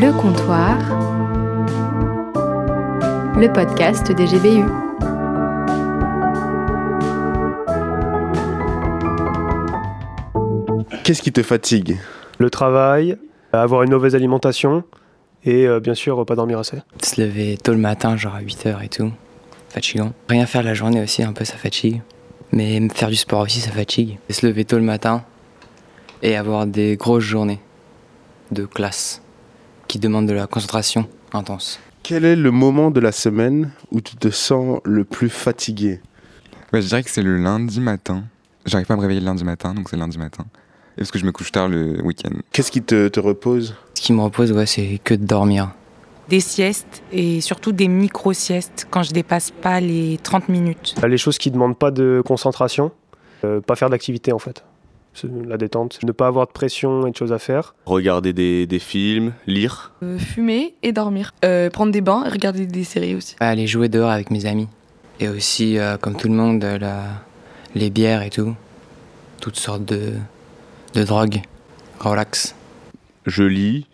Le comptoir, le podcast des GBU. Qu'est-ce qui te fatigue? Le travail, avoir une mauvaise alimentation et euh, bien sûr pas dormir assez. Se lever tôt le matin, genre à 8h et tout, fatigant. Rien faire la journée aussi, un peu ça fatigue. Mais faire du sport aussi, ça fatigue. Et se lever tôt le matin et avoir des grosses journées de classe qui demandent de la concentration intense. Quel est le moment de la semaine où tu te sens le plus fatigué? Ouais, je dirais que c'est le lundi matin. J'arrive pas à me réveiller le lundi matin, donc c'est le lundi matin. Et parce que je me couche tard le week-end. Qu'est-ce qui te, te repose? Ce qui me repose, ouais, c'est que de dormir. Des siestes et surtout des micro-siestes quand je dépasse pas les 30 minutes. Les choses qui demandent pas de concentration, euh, pas faire d'activité en fait. La détente, ne pas avoir de pression et de choses à faire. Regarder des, des films, lire. Euh, fumer et dormir. Euh, prendre des bains et regarder des séries aussi. Aller jouer dehors avec mes amis. Et aussi, euh, comme tout le monde, la- les bières et tout. Toutes sortes de, de drogues. Relax. Je lis.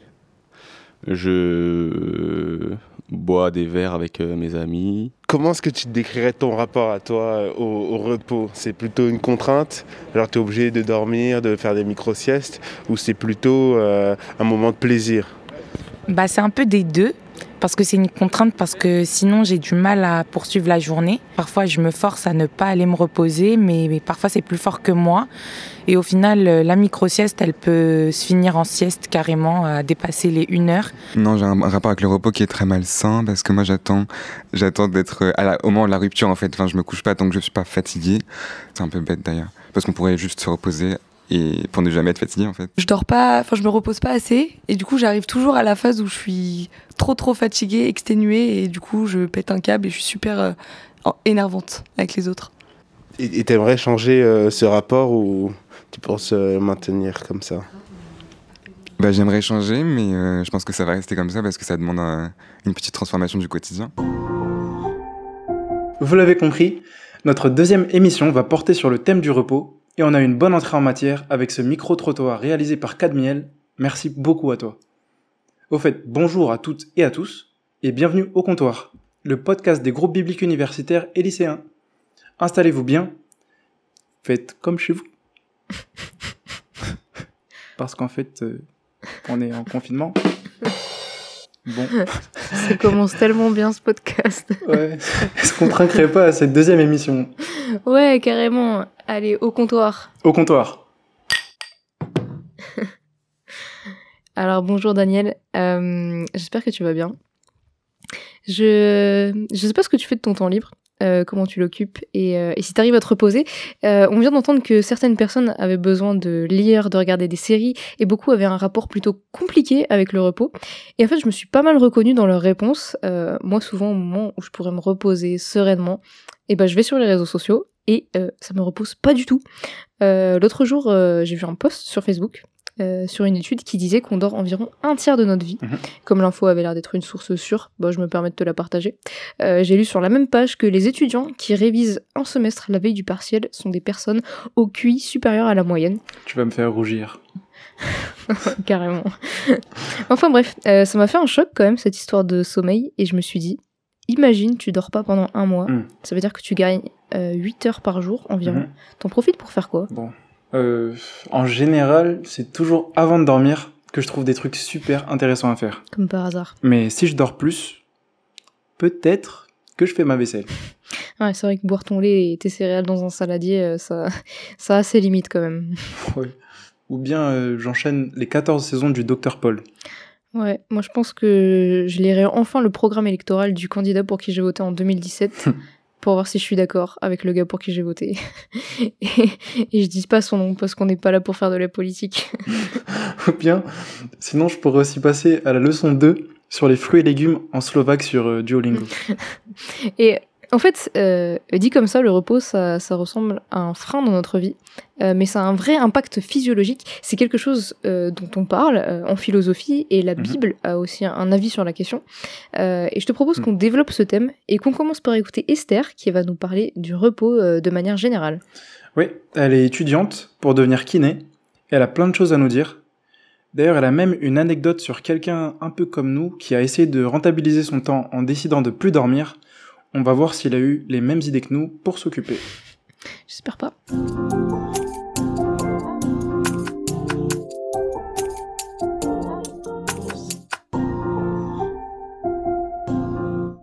Je bois des verres avec euh, mes amis. Comment est-ce que tu décrirais ton rapport à toi euh, au, au repos? C'est plutôt une contrainte? Alors tu es obligé de dormir, de faire des micro-siestes? Ou c'est plutôt euh, un moment de plaisir? Bah, c'est un peu des deux. Parce que c'est une contrainte, parce que sinon j'ai du mal à poursuivre la journée. Parfois je me force à ne pas aller me reposer, mais, parfois c'est plus fort que moi. Et au final, euh, la micro-sieste, elle peut se finir en sieste carrément, à dépasser les une heure. Non, j'ai un rapport avec le repos qui est très malsain parce que moi j'attends, j'attends d'être euh, au moment de la rupture en fait. Enfin, je me couche pas tant que je suis pas fatigué. C'est un peu bête d'ailleurs parce qu'on pourrait juste se reposer et pour ne jamais être fatigué en fait. Je dors pas, enfin je me repose pas assez et du coup j'arrive toujours à la phase où je suis trop trop fatiguée, exténuée et du coup je pète un câble et je suis super euh, énervante avec les autres. Et tu aimerais changer euh, ce rapport ou tu penses euh, maintenir comme ça? Bah, j'aimerais changer, mais euh, je pense que ça va rester comme ça parce que ça demande un- une petite transformation du quotidien. Vous l'avez compris, notre deuxième émission va porter sur le thème du repos et on a une bonne entrée en matière avec ce micro-trottoir réalisé par Cadmiel. Merci beaucoup à toi. Au fait, bonjour à toutes et à tous et bienvenue au comptoir, le podcast des groupes bibliques universitaires et lycéens. Installez-vous bien, faites comme chez vous. Parce qu'en fait, euh, on est en confinement. Bon, Ça commence tellement bien ce podcast. ouais. Est-ce qu'on trinquerait pas à cette deuxième émission? Ouais, carrément. Allez, au comptoir. Au comptoir. Alors bonjour Daniel, Euh, j'espère que tu vas bien. Je je sais pas ce que tu fais de ton temps libre, euh, comment tu l'occupes et, euh, et si tu arrives à te reposer. Euh, on vient d'entendre que certaines personnes avaient besoin de lire, de regarder des séries et beaucoup avaient un rapport plutôt compliqué avec le repos. Et en fait, je me suis pas mal reconnue dans leurs réponses. Euh, moi, souvent au moment où je pourrais me reposer sereinement, et ben je vais sur les réseaux sociaux et euh, ça me repose pas du tout. Euh, L'autre jour, j'ai vu un post sur Facebook euh, sur une étude qui disait qu'on dort environ un tiers de notre vie. Mhm. Comme l'info avait l'air d'être une source sûre, bah, je me permets de te la partager. Euh, J'ai lu sur la même page que les étudiants qui révisent un semestre la veille du partiel sont des personnes au QI supérieur à la moyenne. Tu vas me faire rougir. Carrément. enfin bref, euh, ça m'a fait un choc quand même cette histoire de sommeil et je me suis dit, imagine tu dors pas pendant un mois, Mm. ça veut dire que tu gagnes euh, 8 heures par jour environ. Mhm. T'en profites pour faire quoi? Bon. Euh, en général, c'est toujours avant de dormir que je trouve des trucs super intéressants à faire. Comme par hasard. Mais si je dors plus, peut-être que je fais ma vaisselle. Ouais, c'est vrai que boire ton lait et tes céréales dans un saladier, euh, ça, ça a ses limites quand même. Ou bien euh, j'enchaîne les 14 saisons du Dr Paul. Ouais, moi je pense que je lirai enfin le programme électoral du candidat pour qui j'ai voté en 2017 pour voir si je suis d'accord avec le gars pour qui j'ai voté. et, et je dis pas son nom parce qu'on n'est pas là pour faire de la politique. Ou bien, sinon je pourrais aussi passer à la leçon 2 sur les fruits et légumes en slovaque sur euh, Duolingo. Et en fait, euh, dit comme ça, le repos, ça, ça ressemble à un frein dans notre vie, Euh, mais ça a un vrai impact physiologique. C'est quelque chose euh, dont on parle en philosophie, et la Mhm. Bible a aussi un, un avis sur la question. Et je te propose Mhm. qu'on développe ce thème et qu'on commence par écouter Esther, qui va nous parler du repos de manière générale. Oui, elle est étudiante pour devenir kiné. Elle a plein de choses à nous dire. D'ailleurs, elle a même une anecdote sur quelqu'un un peu comme nous qui a essayé de rentabiliser son temps en décidant de plus dormir. On va voir s'il a eu les mêmes idées que nous pour s'occuper. J'espère pas.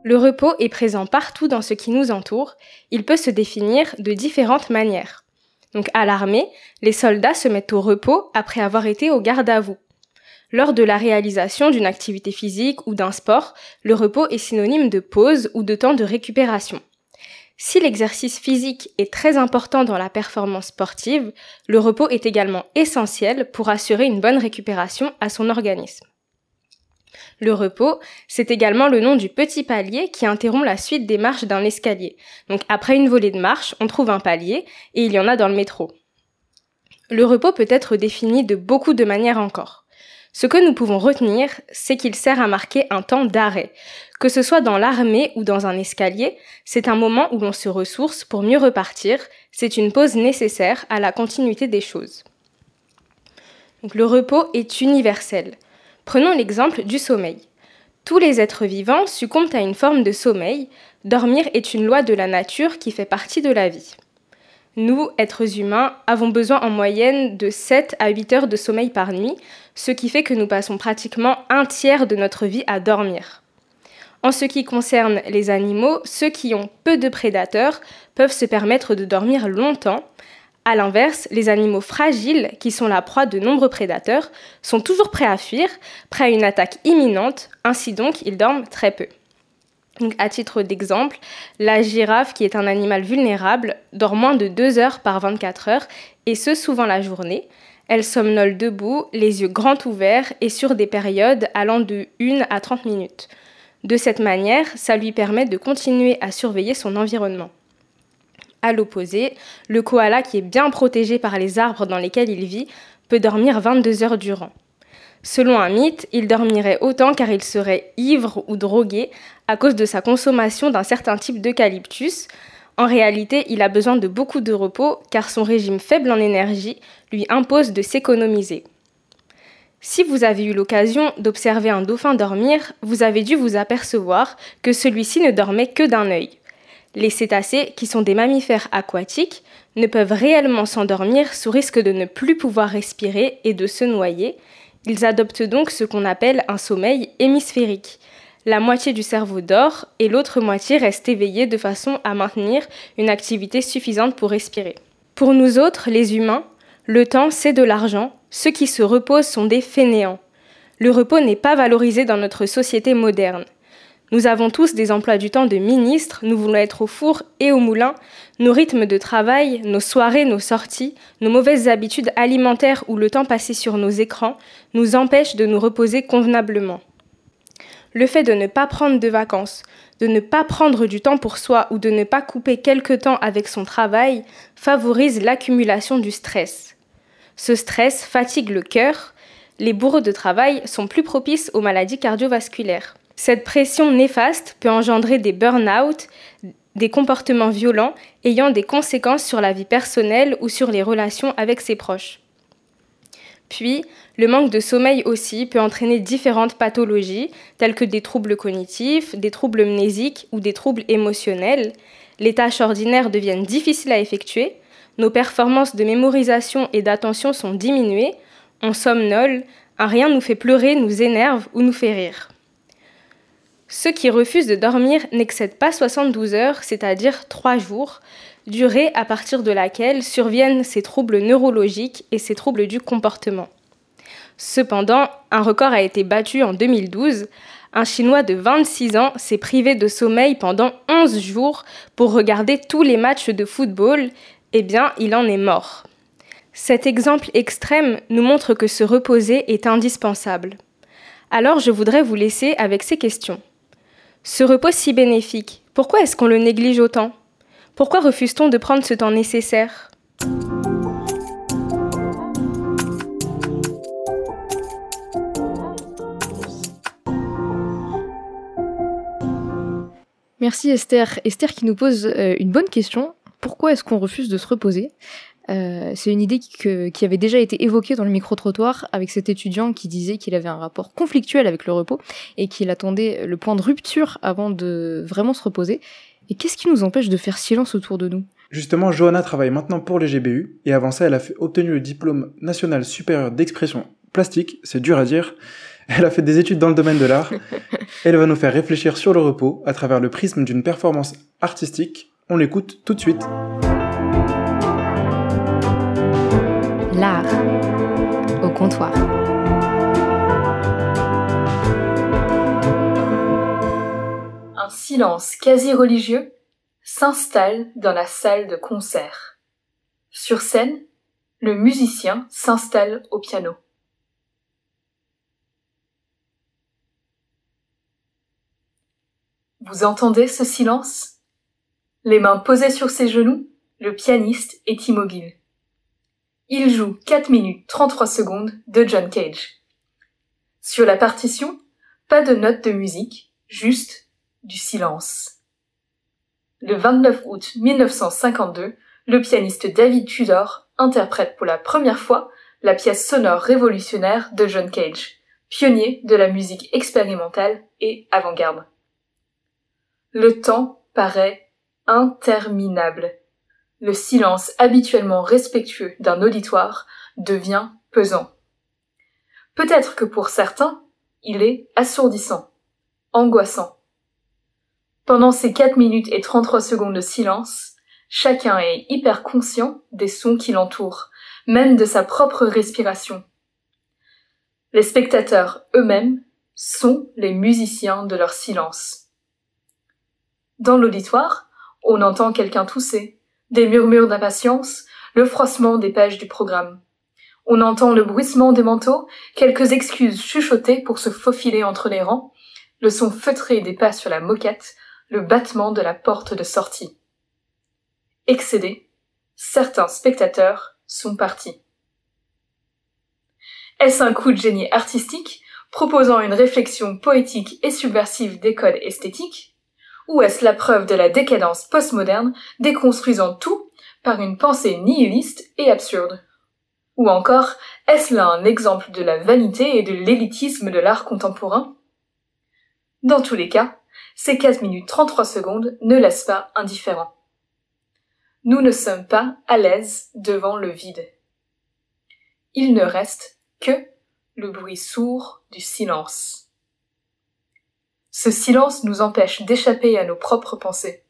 Le repos est présent partout dans ce qui nous entoure. Il peut se définir de différentes manières. Donc à l'armée, les soldats se mettent au repos après avoir été au garde à vous. Lors de la réalisation d'une activité physique ou d'un sport, le repos est synonyme de pause ou de temps de récupération. Si l'exercice physique est très important dans la performance sportive, le repos est également essentiel pour assurer une bonne récupération à son organisme. Le repos, c'est également le nom du petit palier qui interrompt la suite des marches d'un escalier. Donc après une volée de marche, on trouve un palier et il y en a dans le métro. Le repos peut être défini de beaucoup de manières encore. Ce que nous pouvons retenir, c'est qu'il sert à marquer un temps d'arrêt. Que ce soit dans l'armée ou dans un escalier, c'est un moment où l'on se ressource pour mieux repartir, c'est une pause nécessaire à la continuité des choses. Le repos est universel. Prenons l'exemple du sommeil. Tous les êtres vivants succombent à une forme de sommeil. Dormir est une loi de la nature qui fait partie de la vie. Nous, êtres humains, avons besoin en moyenne de 7 à 8 heures de sommeil par nuit, ce qui fait que nous passons pratiquement un tiers de notre vie à dormir. En ce qui concerne les animaux, ceux qui ont peu de prédateurs peuvent se permettre de dormir longtemps, a l'inverse, les animaux fragiles, qui sont la proie de nombreux prédateurs, sont toujours prêts à fuir, prêts à une attaque imminente, ainsi donc ils dorment très peu. Donc, à titre d'exemple, la girafe, qui est un animal vulnérable, dort moins de 2 heures par 24 heures, et ce souvent la journée. Elle somnole debout, les yeux grands ouverts et sur des périodes allant de 1 à 30 minutes. De cette manière, ça lui permet de continuer à surveiller son environnement. À l'opposé, le koala, qui est bien protégé par les arbres dans lesquels il vit, peut dormir 22 heures durant. Selon un mythe, il dormirait autant car il serait ivre ou drogué à cause de sa consommation d'un certain type d'eucalyptus. En réalité, il a besoin de beaucoup de repos car son régime faible en énergie lui impose de s'économiser. Si vous avez eu l'occasion d'observer un dauphin dormir, vous avez dû vous apercevoir que celui-ci ne dormait que d'un œil. Les cétacés, qui sont des mammifères aquatiques, ne peuvent réellement s'endormir sous risque de ne plus pouvoir respirer et de se noyer. Ils adoptent donc ce qu'on appelle un sommeil hémisphérique. La moitié du cerveau dort et l'autre moitié reste éveillée de façon à maintenir une activité suffisante pour respirer. Pour nous autres, les humains, le temps c'est de l'argent, ceux qui se reposent sont des fainéants. Le repos n'est pas valorisé dans notre société moderne. Nous avons tous des emplois du temps de ministres, nous voulons être au four et au moulin. Nos rythmes de travail, nos soirées, nos sorties, nos mauvaises habitudes alimentaires ou le temps passé sur nos écrans nous empêchent de nous reposer convenablement. Le fait de ne pas prendre de vacances, de ne pas prendre du temps pour soi ou de ne pas couper quelque temps avec son travail favorise l'accumulation du stress. Ce stress fatigue le cœur. Les bourreaux de travail sont plus propices aux maladies cardiovasculaires. Cette pression néfaste peut engendrer des burn-out, des comportements violents ayant des conséquences sur la vie personnelle ou sur les relations avec ses proches. Puis, le manque de sommeil aussi peut entraîner différentes pathologies, telles que des troubles cognitifs, des troubles mnésiques ou des troubles émotionnels. Les tâches ordinaires deviennent difficiles à effectuer, nos performances de mémorisation et d'attention sont diminuées, on somnole, un rien nous fait pleurer, nous énerve ou nous fait rire. Ceux qui refusent de dormir n'excèdent pas 72 heures, c'est-à-dire 3 jours, durée à partir de laquelle surviennent ces troubles neurologiques et ces troubles du comportement. Cependant, un record a été battu en 2012. Un Chinois de 26 ans s'est privé de sommeil pendant 11 jours pour regarder tous les matchs de football. Eh bien, il en est mort. Cet exemple extrême nous montre que se reposer est indispensable. Alors je voudrais vous laisser avec ces questions. Ce repos si bénéfique, pourquoi est-ce qu'on le néglige autant? Pourquoi refuse-t-on de prendre ce temps nécessaire? Merci Esther. Esther qui nous pose euh, une bonne question. Pourquoi est-ce qu'on refuse de se reposer? Euh, c'est une idée qui, avait déjà été évoquée dans le micro-trottoir avec cet étudiant qui disait qu'il avait un rapport conflictuel avec le repos et qu'il attendait le point de rupture avant de vraiment se reposer. Et qu'est-ce qui nous empêche de faire silence autour de nous? Justement, Johanna travaille maintenant pour les GBU et avant ça, elle a fait- obtenu le diplôme national supérieur d'expression plastique, c'est dur à dire. Elle a fait des études dans le domaine de l'art. Elle va nous faire réfléchir sur le repos à travers le prisme d'une performance artistique. On l'écoute tout de suite. L'art au comptoir. Silence quasi religieux s'installe dans la salle de concert. Sur scène, le musicien s'installe au piano. Vous entendez ce silence? Les mains posées sur ses genoux, le pianiste est immobile. Il joue 4 minutes 33 secondes de John Cage. Sur la partition, pas de notes de musique, juste du silence. Le 29 août 1952, le pianiste David Tudor interprète pour la première fois la pièce sonore révolutionnaire de John Cage, pionnier de la musique expérimentale et avant-garde. Le temps paraît interminable. Le silence habituellement respectueux d'un auditoire devient pesant. Peut-être que pour certains, il est assourdissant, angoissant. Pendant ces 4 minutes et 33 secondes de silence, chacun est hyper conscient des sons qui l'entourent, même de sa propre respiration. Les spectateurs eux-mêmes sont les musiciens de leur silence. Dans l'auditoire, on entend quelqu'un tousser, des murmures d'impatience, le froissement des pages du programme. On entend le bruissement des manteaux, quelques excuses chuchotées pour se faufiler entre les rangs, le son feutré des pas sur la moquette, le battement de la porte de sortie. Excédés, certains spectateurs sont partis. Est-ce un coup de génie artistique proposant une réflexion poétique et subversive des codes esthétiques Ou est-ce la preuve de la décadence postmoderne déconstruisant tout par une pensée nihiliste et absurde? Ou encore, est-ce là un exemple de la vanité et de l'élitisme de l'art contemporain? Dans tous les cas, ces 4 minutes 33 secondes ne laissent pas indifférents. Nous ne sommes pas à l'aise devant le vide. Il ne reste que le bruit sourd du silence. Ce silence nous empêche d'échapper à nos propres pensées,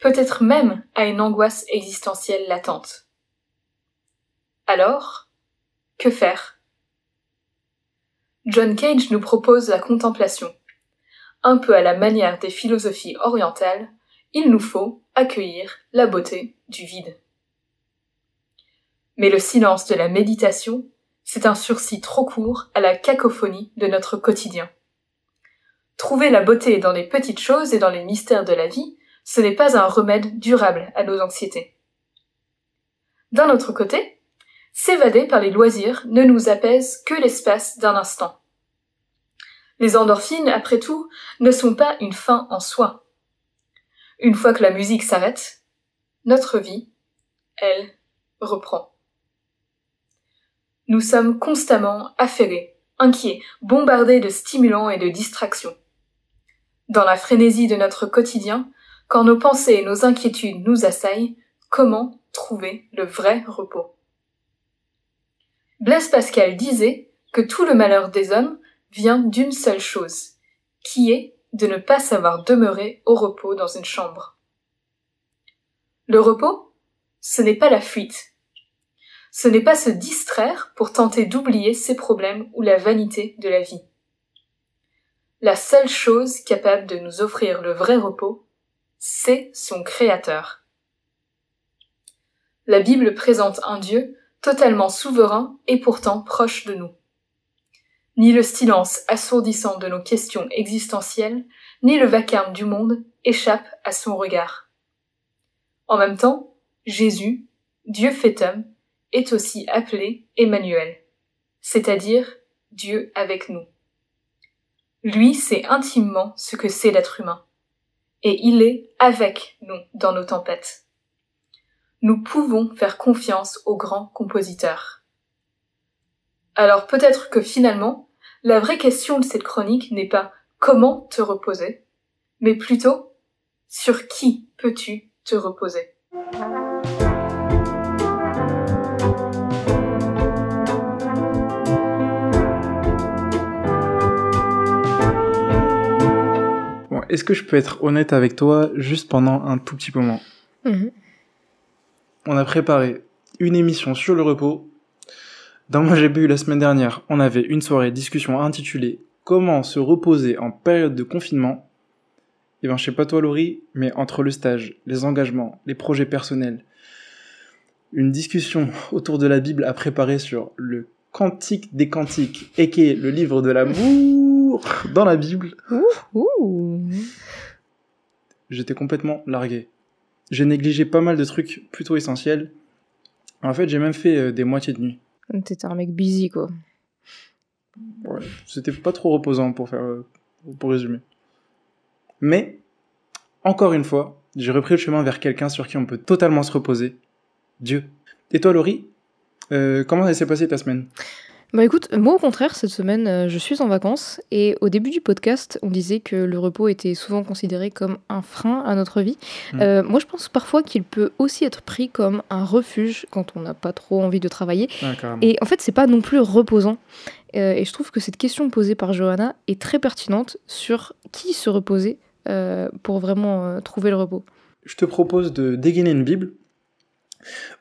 peut-être même à une angoisse existentielle latente. Alors, que faire? John Cage nous propose la contemplation. Un peu à la manière des philosophies orientales, il nous faut accueillir la beauté du vide. Mais le silence de la méditation, c'est un sursis trop court à la cacophonie de notre quotidien. Trouver la beauté dans les petites choses et dans les mystères de la vie, ce n'est pas un remède durable à nos anxiétés. D'un autre côté, s'évader par les loisirs ne nous apaise que l'espace d'un instant. Les endorphines, après tout, ne sont pas une fin en soi. Une fois que la musique s'arrête, notre vie, elle, reprend. Nous sommes constamment affairés, inquiets, bombardés de stimulants et de distractions. Dans la frénésie de notre quotidien, quand nos pensées et nos inquiétudes nous assaillent, comment trouver le vrai repos? Blaise Pascal disait que tout le malheur des hommes vient d'une seule chose, qui est de ne pas savoir demeurer au repos dans une chambre. Le repos, ce n'est pas la fuite. Ce n'est pas se distraire pour tenter d'oublier ses problèmes ou la vanité de la vie. La seule chose capable de nous offrir le vrai repos, c'est son Créateur. La Bible présente un Dieu totalement souverain et pourtant proche de nous. Ni le silence assourdissant de nos questions existentielles, ni le vacarme du monde échappent à son regard. En même temps, Jésus, Dieu fait homme, est aussi appelé Emmanuel, c'est-à-dire Dieu avec nous. Lui sait intimement ce que c'est l'être humain, et il est avec nous dans nos tempêtes. nous pouvons faire confiance aux grands compositeurs. Alors peut-être que finalement, la vraie question de cette chronique n'est pas comment te reposer, mais plutôt sur qui peux-tu te reposer? Bon, est-ce que je peux être honnête avec toi juste pendant un tout petit moment? Mhm. On a préparé une émission sur le repos. Dans Moi j'ai bu la semaine dernière, on avait une soirée discussion intitulée Comment se reposer en période de confinement? Et ben je sais pas toi Laurie, mais entre le stage, les engagements, les projets personnels, une discussion autour de la Bible à préparer sur le Cantique des Cantiques, et qui est le livre de l'amour dans la Bible. J'étais complètement largué. J'ai négligé pas mal de trucs plutôt essentiels. En fait, j'ai même fait euh, des moitiés de nuit. T'étais un mec busy, quoi. Ouais, c'était pas trop reposant pour faire, euh, résumer. Mais, encore une fois, j'ai repris le chemin vers quelqu'un sur qui on peut totalement se reposer. Dieu. Et toi, Laurie, euh, comment s'est passée ta semaine? Bah écoute, moi au contraire, cette semaine, euh, je suis en vacances et au début du podcast, on disait que le repos était souvent considéré comme un frein à notre vie. Mm. Euh, moi, je pense parfois qu'il peut aussi être pris comme un refuge quand on n'a pas trop envie de travailler. Et en fait, c'est pas non plus reposant. Euh, et je trouve que cette question posée par Johanna est très pertinente sur qui se reposer euh, pour vraiment euh, trouver le repos. Je te propose de dégainer une Bible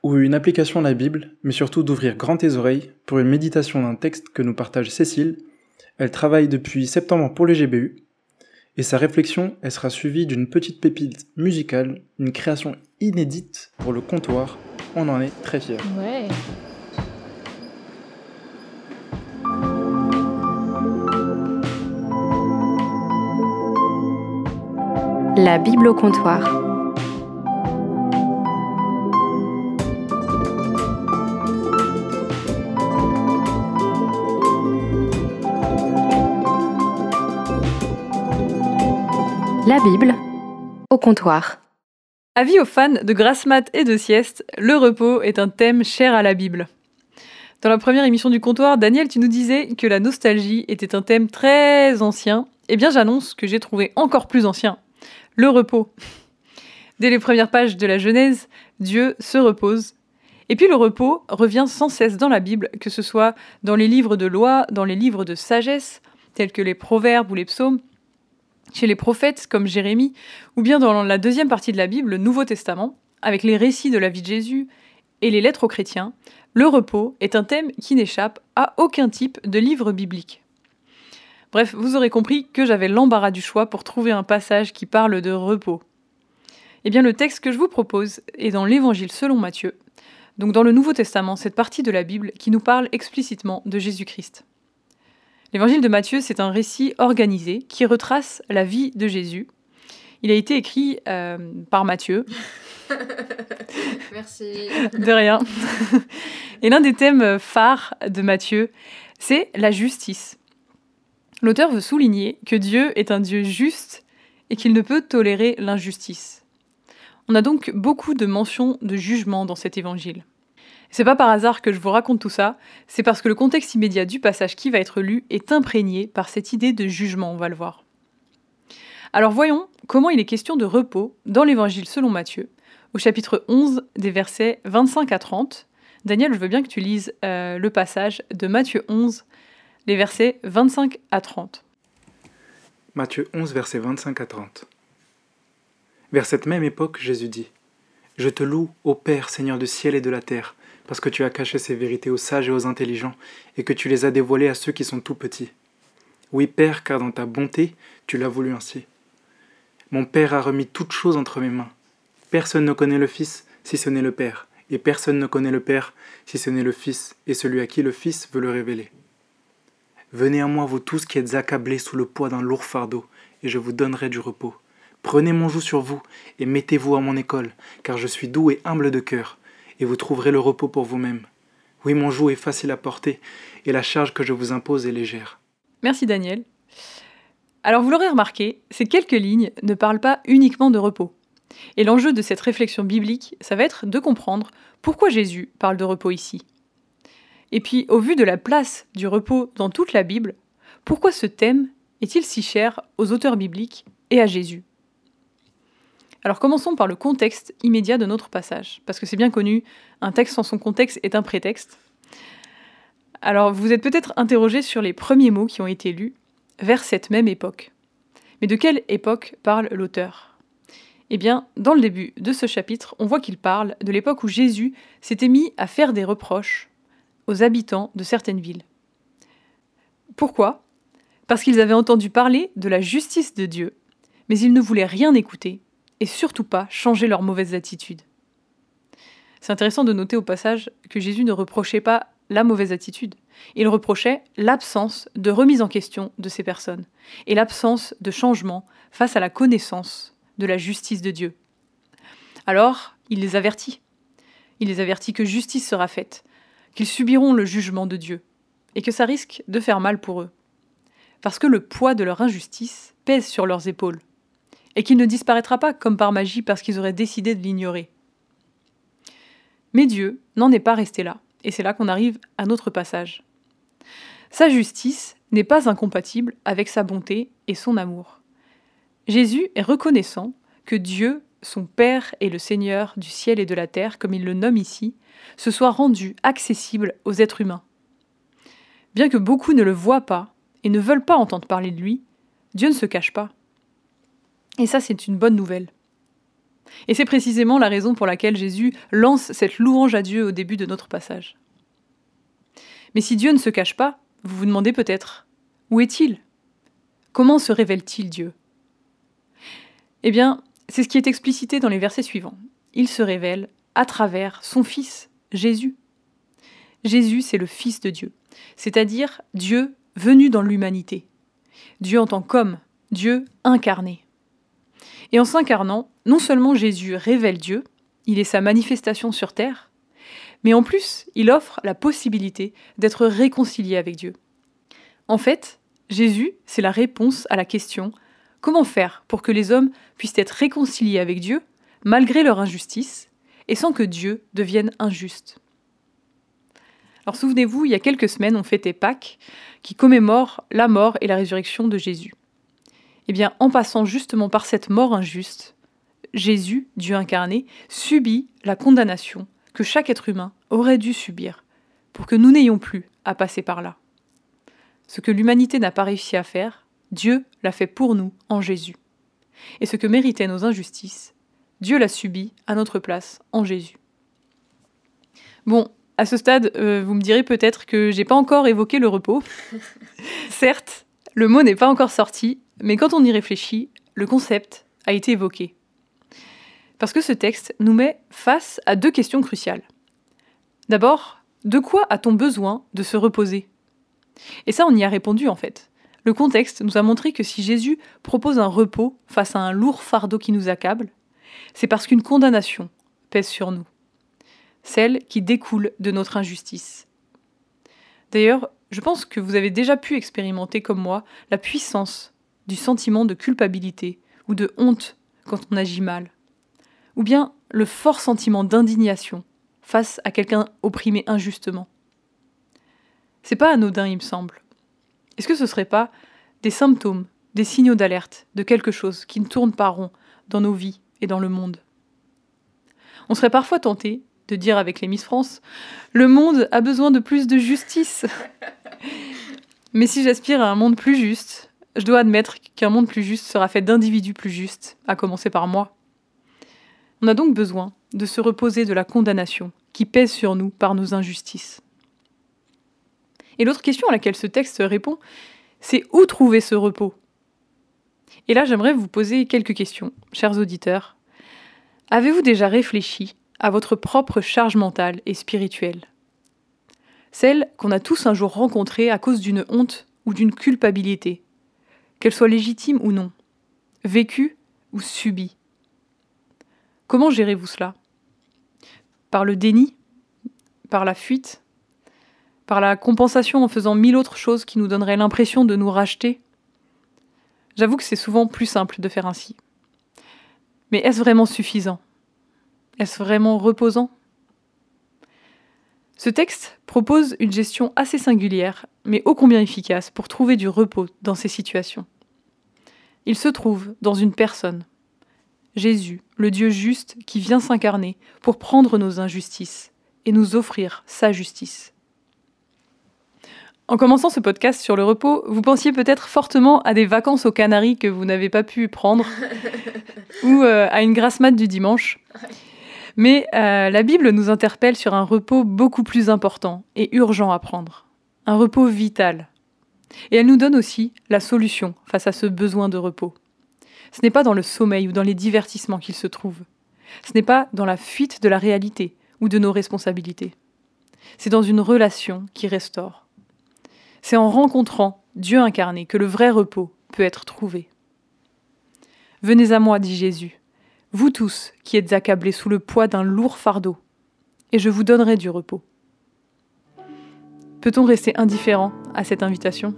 ou une application à la Bible, mais surtout d'ouvrir grand tes oreilles pour une méditation d'un texte que nous partage Cécile. Elle travaille depuis septembre pour les GBU et sa réflexion, elle sera suivie d'une petite pépite musicale, une création inédite pour le comptoir. On en est très fiers. Ouais. La Bible au comptoir. La Bible au comptoir. Avis aux fans de grasse mat et de sieste, le repos est un thème cher à la Bible. Dans la première émission du comptoir, Daniel, tu nous disais que la nostalgie était un thème très ancien. Eh bien, j'annonce que j'ai trouvé encore plus ancien le repos. Dès les premières pages de la Genèse, Dieu se repose. Et puis le repos revient sans cesse dans la Bible, que ce soit dans les livres de loi, dans les livres de sagesse, tels que les proverbes ou les psaumes, chez les prophètes comme Jérémie, ou bien dans la deuxième partie de la Bible, le Nouveau Testament, avec les récits de la vie de Jésus et les lettres aux chrétiens, le repos est un thème qui n'échappe à aucun type de livre biblique. Bref, vous aurez compris que j'avais l'embarras du choix pour trouver un passage qui parle de repos. Eh bien, le texte que je vous propose est dans l'Évangile selon Matthieu, donc dans le Nouveau Testament, cette partie de la Bible qui nous parle explicitement de Jésus-Christ. L'évangile de Matthieu, c'est un récit organisé qui retrace la vie de Jésus. Il a été écrit euh, par Matthieu. Merci. De rien. Et l'un des thèmes phares de Matthieu, c'est la justice. L'auteur veut souligner que Dieu est un Dieu juste et qu'il ne peut tolérer l'injustice. On a donc beaucoup de mentions de jugement dans cet évangile. C'est pas par hasard que je vous raconte tout ça, c'est parce que le contexte immédiat du passage qui va être lu est imprégné par cette idée de jugement, on va le voir. Alors voyons comment il est question de repos dans l'évangile selon Matthieu, au chapitre 11 des versets 25 à 30. Daniel, je veux bien que tu lises euh, le passage de Matthieu 11, les versets 25 à 30. Matthieu 11, versets 25 à 30. Vers cette même époque, Jésus dit Je te loue, ô Père, Seigneur du ciel et de la terre, parce que tu as caché ces vérités aux sages et aux intelligents, et que tu les as dévoilées à ceux qui sont tout petits. Oui, Père, car dans ta bonté, tu l'as voulu ainsi. Mon Père a remis toutes choses entre mes mains. Personne ne connaît le Fils si ce n'est le Père, et personne ne connaît le Père si ce n'est le Fils, et celui à qui le Fils veut le révéler. Venez à moi, vous tous qui êtes accablés sous le poids d'un lourd fardeau, et je vous donnerai du repos. Prenez mon joug sur vous, et mettez-vous à mon école, car je suis doux et humble de cœur, et vous trouverez le repos pour vous-même. Oui, mon joug est facile à porter, et la charge que je vous impose est légère. Merci Daniel. Alors vous l'aurez remarqué, ces quelques lignes ne parlent pas uniquement de repos. Et l'enjeu de cette réflexion biblique, ça va être de comprendre pourquoi Jésus parle de repos ici. Et puis, au vu de la place du repos dans toute la Bible, pourquoi ce thème est-il si cher aux auteurs bibliques et à Jésus? Alors commençons par le contexte immédiat de notre passage, parce que c'est bien connu, un texte sans son contexte est un prétexte. Alors vous êtes peut-être interrogé sur les premiers mots qui ont été lus vers cette même époque. Mais de quelle époque parle l'auteur? Eh bien, dans le début de ce chapitre, on voit qu'il parle de l'époque où Jésus s'était mis à faire des reproches aux habitants de certaines villes. Pourquoi? Parce qu'ils avaient entendu parler de la justice de Dieu, mais ils ne voulaient rien écouter, et surtout pas changer leurs mauvaises attitudes. C'est intéressant de noter au passage que Jésus ne reprochait pas la mauvaise attitude, il reprochait l'absence de remise en question de ces personnes, et l'absence de changement face à la connaissance de la justice de Dieu. Alors, il les avertit. Il les avertit que justice sera faite, qu'ils subiront le jugement de Dieu, et que ça risque de faire mal pour eux. Parce que le poids de leur injustice pèse sur leurs épaules, et qu'il ne disparaîtra pas comme par magie parce qu'ils auraient décidé de l'ignorer. Mais Dieu n'en est pas resté là, et c'est là qu'on arrive à notre passage. Sa justice n'est pas incompatible avec sa bonté et son amour. Jésus est reconnaissant que Dieu, son Père et le Seigneur du ciel et de la terre, comme il le nomme ici, se soit rendu accessible aux êtres humains. Bien que beaucoup ne le voient pas et ne veulent pas entendre parler de lui, Dieu ne se cache pas. Et ça, c'est une bonne nouvelle. Et c'est précisément la raison pour laquelle Jésus lance cette louange à Dieu au début de notre passage. Mais si Dieu ne se cache pas, vous vous demandez peut-être, où est-il? Comment se révèle-t-il Dieu? Eh bien, c'est ce qui est explicité dans les versets suivants. Il se révèle à travers son Fils, Jésus. Jésus, c'est le Fils de Dieu, c'est-à-dire Dieu venu dans l'humanité. Dieu en tant qu'homme, Dieu incarné. Et en s'incarnant, non seulement Jésus révèle Dieu, il est sa manifestation sur terre, mais en plus, il offre la possibilité d'être réconcilié avec Dieu. En fait, Jésus, c'est la réponse à la question comment faire pour que les hommes puissent être réconciliés avec Dieu, malgré leur injustice, et sans que Dieu devienne injuste? Alors souvenez-vous, il y a quelques semaines, on fêtait Pâques, qui commémore la mort et la résurrection de Jésus. Eh bien, en passant justement par cette mort injuste, Jésus, Dieu incarné, subit la condamnation que chaque être humain aurait dû subir pour que nous n'ayons plus à passer par là. Ce que l'humanité n'a pas réussi à faire, Dieu l'a fait pour nous en Jésus. Et ce que méritaient nos injustices, Dieu l'a subi à notre place en Jésus. Bon, à ce stade, euh, vous me direz peut-être que j'ai pas encore évoqué le repos. Certes, le mot n'est pas encore sorti, mais quand on y réfléchit, le concept a été évoqué. Parce que ce texte nous met face à deux questions cruciales. D'abord, de quoi a-t-on besoin de se reposer? Et ça, on y a répondu en fait. Le contexte nous a montré que si Jésus propose un repos face à un lourd fardeau qui nous accable, c'est parce qu'une condamnation pèse sur nous, celle qui découle de notre injustice. D'ailleurs, je pense que vous avez déjà pu expérimenter comme moi la puissance du sentiment de culpabilité ou de honte quand on agit mal ou bien le fort sentiment d'indignation face à quelqu'un opprimé injustement. C'est pas anodin, il me semble. Est-ce que ce serait pas des symptômes, des signaux d'alerte de quelque chose qui ne tourne pas rond dans nos vies et dans le monde? On serait parfois tenté de dire avec les Miss France Le monde a besoin de plus de justice. Mais si j'aspire à un monde plus juste, je dois admettre qu'un monde plus juste sera fait d'individus plus justes, à commencer par moi. On a donc besoin de se reposer de la condamnation qui pèse sur nous par nos injustices. Et l'autre question à laquelle ce texte répond, c'est où trouver ce repos? Et là, j'aimerais vous poser quelques questions, chers auditeurs. Avez-vous déjà réfléchi à votre propre charge mentale et spirituelle? Celle qu'on a tous un jour rencontrée à cause d'une honte ou d'une culpabilité, qu'elle soit légitime ou non, vécue ou subie. Comment gérez-vous cela? Par le déni? Par la fuite? Par la compensation en faisant mille autres choses qui nous donneraient l'impression de nous racheter? J'avoue que c'est souvent plus simple de faire ainsi. Mais est-ce vraiment suffisant? Est-ce vraiment reposant? Ce texte propose une gestion assez singulière, mais ô combien efficace pour trouver du repos dans ces situations. Il se trouve dans une personne, Jésus, le Dieu juste qui vient s'incarner pour prendre nos injustices et nous offrir sa justice. En commençant ce podcast sur le repos, vous pensiez peut-être fortement à des vacances aux Canaries que vous n'avez pas pu prendre, ou euh, à une grasse mat du dimanche. Mais euh, la Bible nous interpelle sur un repos beaucoup plus important et urgent à prendre, un repos vital. Et elle nous donne aussi la solution face à ce besoin de repos. Ce n'est pas dans le sommeil ou dans les divertissements qu'il se trouve. Ce n'est pas dans la fuite de la réalité ou de nos responsabilités. C'est dans une relation qui restaure. C'est en rencontrant Dieu incarné que le vrai repos peut être trouvé. Venez à moi, dit Jésus, vous tous qui êtes accablés sous le poids d'un lourd fardeau, et je vous donnerai du repos. Peut-on rester indifférent à cette invitation?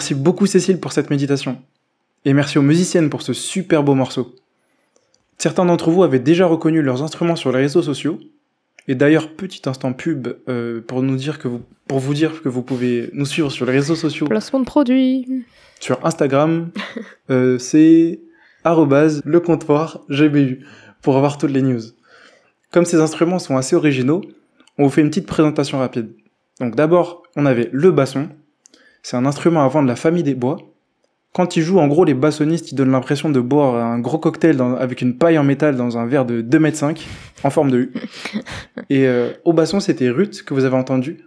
Merci beaucoup Cécile pour cette méditation. Et merci aux musiciennes pour ce super beau morceau. Certains d'entre vous avaient déjà reconnu leurs instruments sur les réseaux sociaux. Et d'ailleurs, petit instant pub euh, pour nous dire que vous, pour vous dire que vous pouvez nous suivre sur les réseaux sociaux. Placement de produits. Sur Instagram, euh, c'est le comptoir GBU pour avoir toutes les news. Comme ces instruments sont assez originaux, on vous fait une petite présentation rapide. Donc d'abord, on avait le basson, c'est un instrument avant de la famille des bois. Quand il joue, en gros, les bassonistes, ils donnent l'impression de boire un gros cocktail avec une paille en métal dans un verre de 2,5 m en forme de U. Et euh, au basson, c'était Ruth, que vous avez entendu.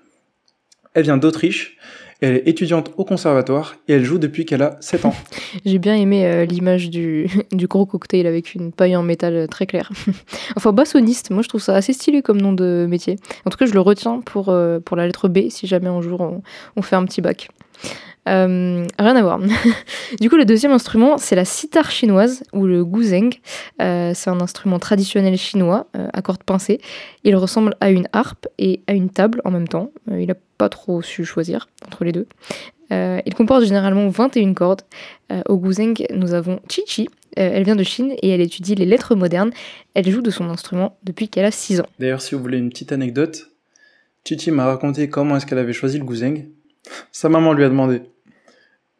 Elle vient d'Autriche. Elle est étudiante au conservatoire et elle joue depuis qu'elle a 7 ans. J'ai bien aimé euh, l'image du, gros cocktail avec une paille en métal euh, très claire. enfin, bassoniste, moi je trouve ça assez stylé comme nom de métier. En tout cas, je le retiens pour, pour la lettre B si jamais un jour on, on fait un petit bac. Euh, rien à voir. du coup, le deuxième instrument, c'est la sitar chinoise ou le guzheng. Euh, c'est un instrument traditionnel chinois euh, à cordes pincées. Il ressemble à une harpe et à une table en même temps. il n'a pas trop su choisir entre les deux. il comporte généralement 21 cordes. au guzheng, nous avons Chi-Chi. elle vient de Chine et elle étudie les lettres modernes. Elle joue de son instrument depuis qu'elle a 6 ans. D'ailleurs, si vous voulez une petite anecdote, Chi-Chi m'a raconté comment est-ce qu'elle avait choisi le guzheng. Sa maman lui a demandé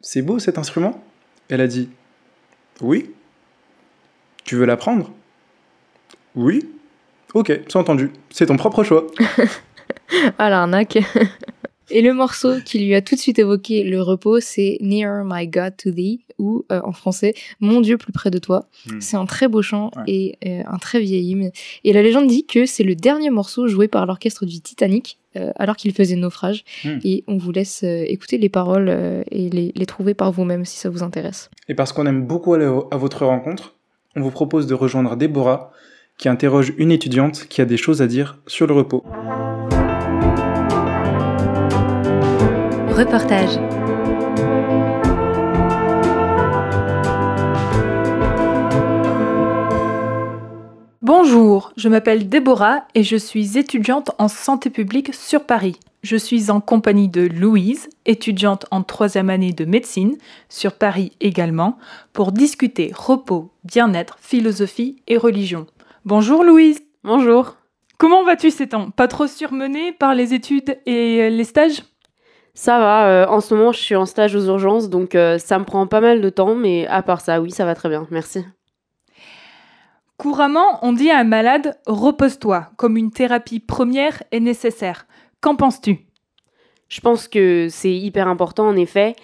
C'est beau cet instrument? Elle a dit Oui. Tu veux l'apprendre? Oui. Ok, c'est entendu. C'est ton propre choix. ah l'arnaque Et le morceau qui lui a tout de suite évoqué le repos, c'est Near My God to Thee, ou euh, en français Mon Dieu plus près de toi. Hmm. C'est un très beau chant et euh, un très vieil hymne. Et la légende dit que c'est le dernier morceau joué par l'orchestre du Titanic euh, alors qu'il faisait naufrage. Hmm. Et on vous laisse écouter les paroles et les, les trouver par vous-même si ça vous intéresse. Et parce qu'on aime beaucoup aller à votre rencontre, on vous propose de rejoindre Déborah, qui interroge une étudiante qui a des choses à dire sur le repos. Reportage. Bonjour, je m'appelle Déborah et je suis étudiante en santé publique sur Paris. Je suis en compagnie de Louise, étudiante en troisième année de médecine, sur Paris également, pour discuter repos, bien-être, philosophie et religion. Bonjour Louise. Bonjour. Comment vas-tu ces temps? Pas trop surmenée par les études et les stages? Ça va, euh, en ce moment je suis en stage aux urgences, donc euh, ça me prend pas mal de temps, mais à part ça, oui, ça va très bien, merci. Couramment, on dit à un malade repose-toi, comme une thérapie première et nécessaire. Qu'en penses-tu? Je pense que c'est hyper important, en effet,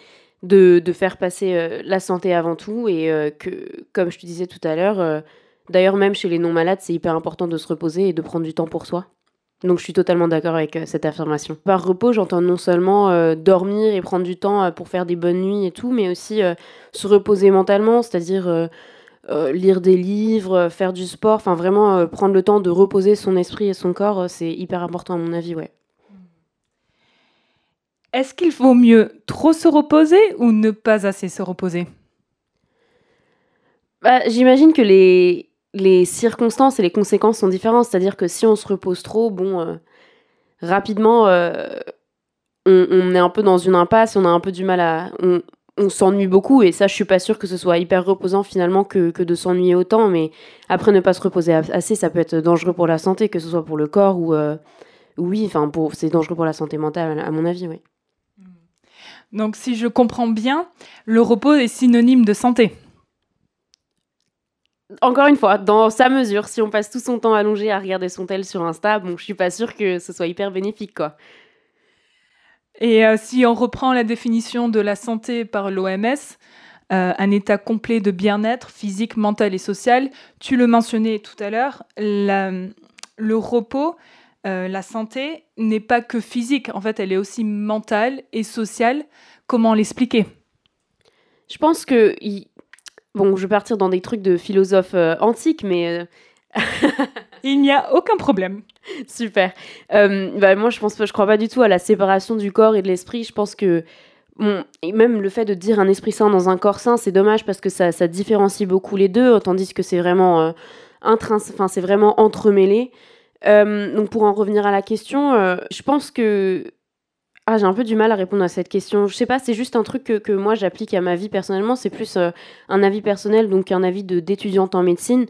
de, de faire passer euh, la santé avant tout, et que, comme je te disais tout à l'heure, d'ailleurs même chez les non-malades, c'est hyper important de se reposer et de prendre du temps pour soi. Donc je suis totalement d'accord avec euh, cette affirmation. Par repos, j'entends non seulement euh, dormir et prendre du temps euh, pour faire des bonnes nuits et tout, mais aussi se reposer mentalement, c'est-à-dire lire des livres, faire du sport, enfin vraiment prendre le temps de reposer son esprit et son corps, c'est hyper important à mon avis, ouais. Est-ce qu'il vaut mieux trop se reposer ou ne pas assez se reposer? Bah, J'imagine que les, les circonstances et les conséquences sont différentes. C'est-à-dire que si on se repose trop, bon, euh, rapidement, euh, on, est un peu dans une impasse, on a un peu du mal à. On, s'ennuie beaucoup, et ça, je suis pas sûre que ce soit hyper reposant finalement que, que de s'ennuyer autant. Mais après, ne pas se reposer assez, ça peut être dangereux pour la santé, que ce soit pour le corps ou. euh, oui, enfin, c'est dangereux pour la santé mentale, à mon avis, oui. Donc si je comprends bien, le repos est synonyme de santé. Encore une fois, dans sa mesure, si on passe tout son temps allongé à regarder son tel sur Insta, bon, je suis pas sûre que ce soit hyper bénéfique, quoi. Et euh, si on reprend la définition de la santé par l'OMS, euh, un état complet de bien-être physique, mental et social, tu le mentionnais tout à l'heure, le repos, euh, la santé n'est pas que physique, en fait elle est aussi mentale et sociale. Comment l'expliquer? Je pense que. Bon, je vais partir dans des trucs de philosophes euh, antiques, mais. euh, Il n'y a aucun problème. Super. Euh, bah, moi, je pense pas, je crois pas du tout à la séparation du corps et de l'esprit. Je pense que. Bon, et même le fait de dire un esprit sain dans un corps sain, c'est dommage parce que ça, ça différencie beaucoup les deux, tandis que c'est vraiment euh, intrins- enfin, c'est vraiment entremêlé. Euh, donc pour en revenir à la question, je pense que ah, j'ai un peu du mal à répondre à cette question. Je sais pas, c'est juste un truc que, que moi j'applique à ma vie personnellement. C'est plus euh, un avis personnel, donc un avis d'étudiante en médecine,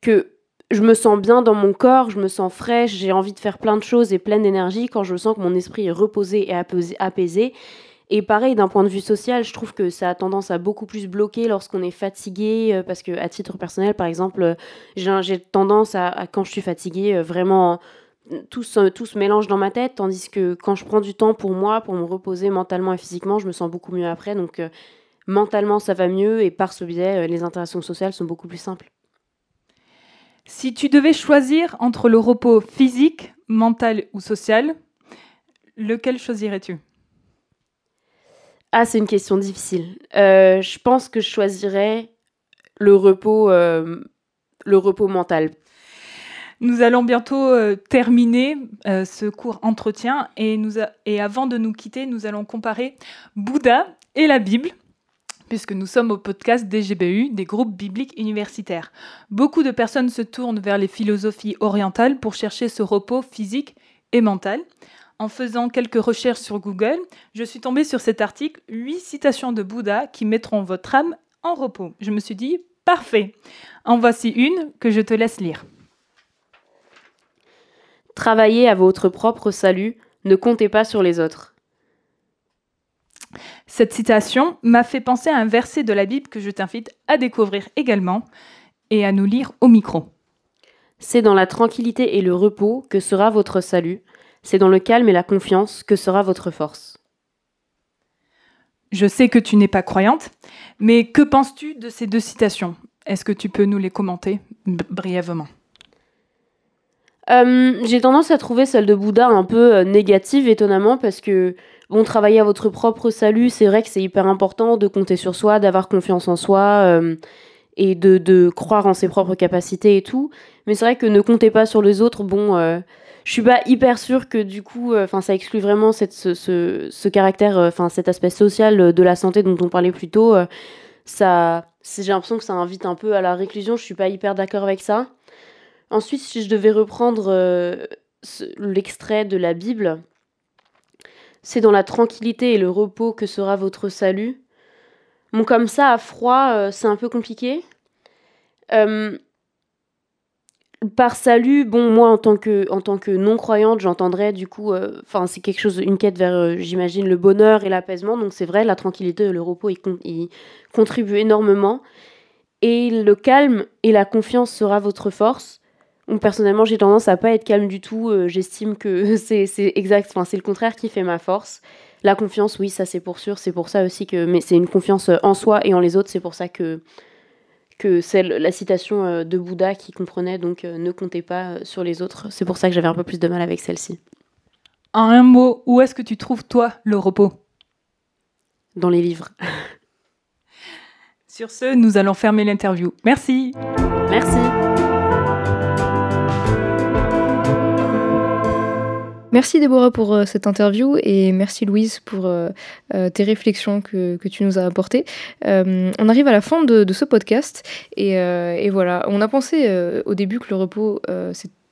que je me sens bien dans mon corps, je me sens fraîche, j'ai envie de faire plein de choses et pleine d'énergie quand je sens que mon esprit est reposé et apaisé. Et pareil, d'un point de vue social, je trouve que ça a tendance à beaucoup plus bloquer lorsqu'on est fatigué, euh, parce que à titre personnel, par exemple, euh, j'ai tendance à, quand je suis fatiguée, vraiment tout se, tout se mélange dans ma tête, tandis que quand je prends du temps pour moi, pour me reposer mentalement et physiquement, je me sens beaucoup mieux après. Donc euh, mentalement, ça va mieux et par ce biais, euh, les interactions sociales sont beaucoup plus simples. Si tu devais choisir entre le repos physique, mental ou social, lequel choisirais-tu? Ah, c'est une question difficile. Euh, je pense que je choisirais le repos, le repos mental. Nous allons bientôt euh, terminer euh, ce court entretien et, et avant de nous quitter, nous allons comparer Bouddha et la Bible, puisque nous sommes au podcast DGBU, des groupes bibliques universitaires. Beaucoup de personnes se tournent vers les philosophies orientales pour chercher ce repos physique et mental. En faisant quelques recherches sur Google, je suis tombée sur cet article 8 citations de Bouddha qui mettront votre âme en repos. Je me suis dit, parfait. En voici une que je te laisse lire. Travaillez à votre propre salut, ne comptez pas sur les autres. Cette citation m'a fait penser à un verset de la Bible que je t'invite à découvrir également et à nous lire au micro. C'est dans la tranquillité et le repos que sera votre salut. C'est dans le calme et la confiance que sera votre force. Je sais que tu n'es pas croyante, mais que penses-tu de ces deux citations? Est-ce que tu peux nous les commenter brièvement? Euh, J'ai tendance à trouver celle de Bouddha un peu euh, négative, étonnamment, parce que, bon, travailler à votre propre salut, c'est vrai que c'est hyper important de compter sur soi, d'avoir confiance en soi euh, et de, de, croire en ses propres capacités et tout. Mais c'est vrai que ne comptez pas sur les autres, bon, je suis pas hyper sûre que du coup, enfin, ça exclut vraiment cette, ce, ce, ce caractère, enfin, cet aspect social de la santé dont on parlait plus tôt. ça, j'ai l'impression que ça invite un peu à la réclusion. Je suis pas hyper d'accord avec ça. Ensuite, si je devais reprendre euh, l'extrait de la Bible, c'est dans la tranquillité et le repos que sera votre salut. Bon, comme ça, à froid, euh, c'est un peu compliqué. Euh, par salut, bon, moi, en tant que, que non-croyante, j'entendrais du coup, enfin, c'est quelque chose, une quête vers, j'imagine, le bonheur et l'apaisement. Donc, c'est vrai, la tranquillité et le repos, ils contribuent énormément. Et le calme et la confiance sera votre force personnellement, j'ai tendance à pas être calme du tout. Euh, j'estime que c'est exact, enfin, c'est le contraire qui fait ma force. La confiance, oui, ça c'est pour sûr. C'est pour ça aussi que, mais c'est une confiance euh, en soi et en les autres. C'est pour ça que que c'est la citation euh, de Bouddha qui comprenait donc ne comptez pas sur les autres. C'est pour ça que j'avais un peu plus de mal avec celle-ci. En un mot, où est-ce que tu trouves toi le repos? Dans les livres. Sur ce, nous allons fermer l'interview. Merci. Merci. Merci Déborah pour euh, cette interview et merci Louise pour euh, euh, tes réflexions que, tu nous as apportées. on arrive à la fin de, ce podcast et, voilà, on a pensé au début que le repos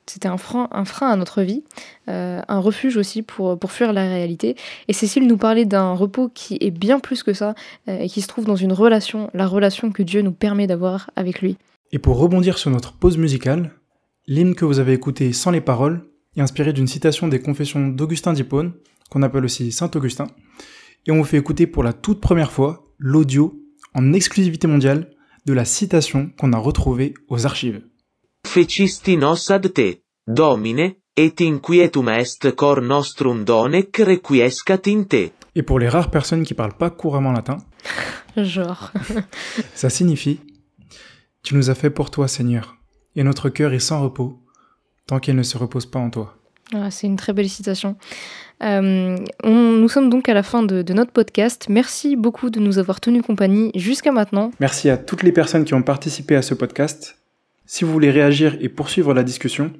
c'était un frein, à notre vie, un refuge aussi pour fuir la réalité. Et Cécile nous parlait d'un repos qui est bien plus que ça et qui se trouve dans une relation, la relation que Dieu nous permet d'avoir avec lui. Et pour rebondir sur notre pause musicale, l'hymne que vous avez écouté sans les paroles et inspiré d'une citation des confessions d'Augustin d'Hippone, qu'on appelle aussi Saint Augustin. Et on vous fait écouter pour la toute première fois l'audio en exclusivité mondiale de la citation qu'on a retrouvée aux archives. Fecisti nos ad te, Domine, et inquietum est cor nostrum donec requiescat in te. Et pour les rares personnes qui parlent pas couramment latin, genre, ça signifie Tu nous as fait pour toi, Seigneur, et notre cœur est sans repos tant qu'elle ne se repose pas en toi. Ah, c'est une très belle citation. Euh, nous sommes donc à la fin de, notre podcast. Merci beaucoup de nous avoir tenu compagnie jusqu'à maintenant. Merci à toutes les personnes qui ont participé à ce podcast. Si vous voulez réagir et poursuivre la discussion,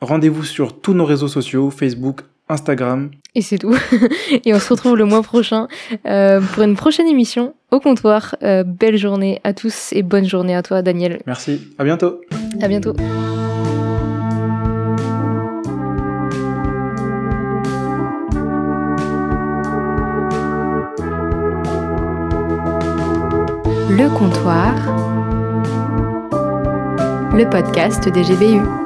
rendez-vous sur tous nos réseaux sociaux, Facebook, Instagram. Et c'est tout. et on se retrouve le mois prochain euh, pour une prochaine émission au comptoir. Euh, belle journée à tous et bonne journée à toi, Daniel. Merci. À bientôt. À bientôt. Le comptoir, le podcast des GBU.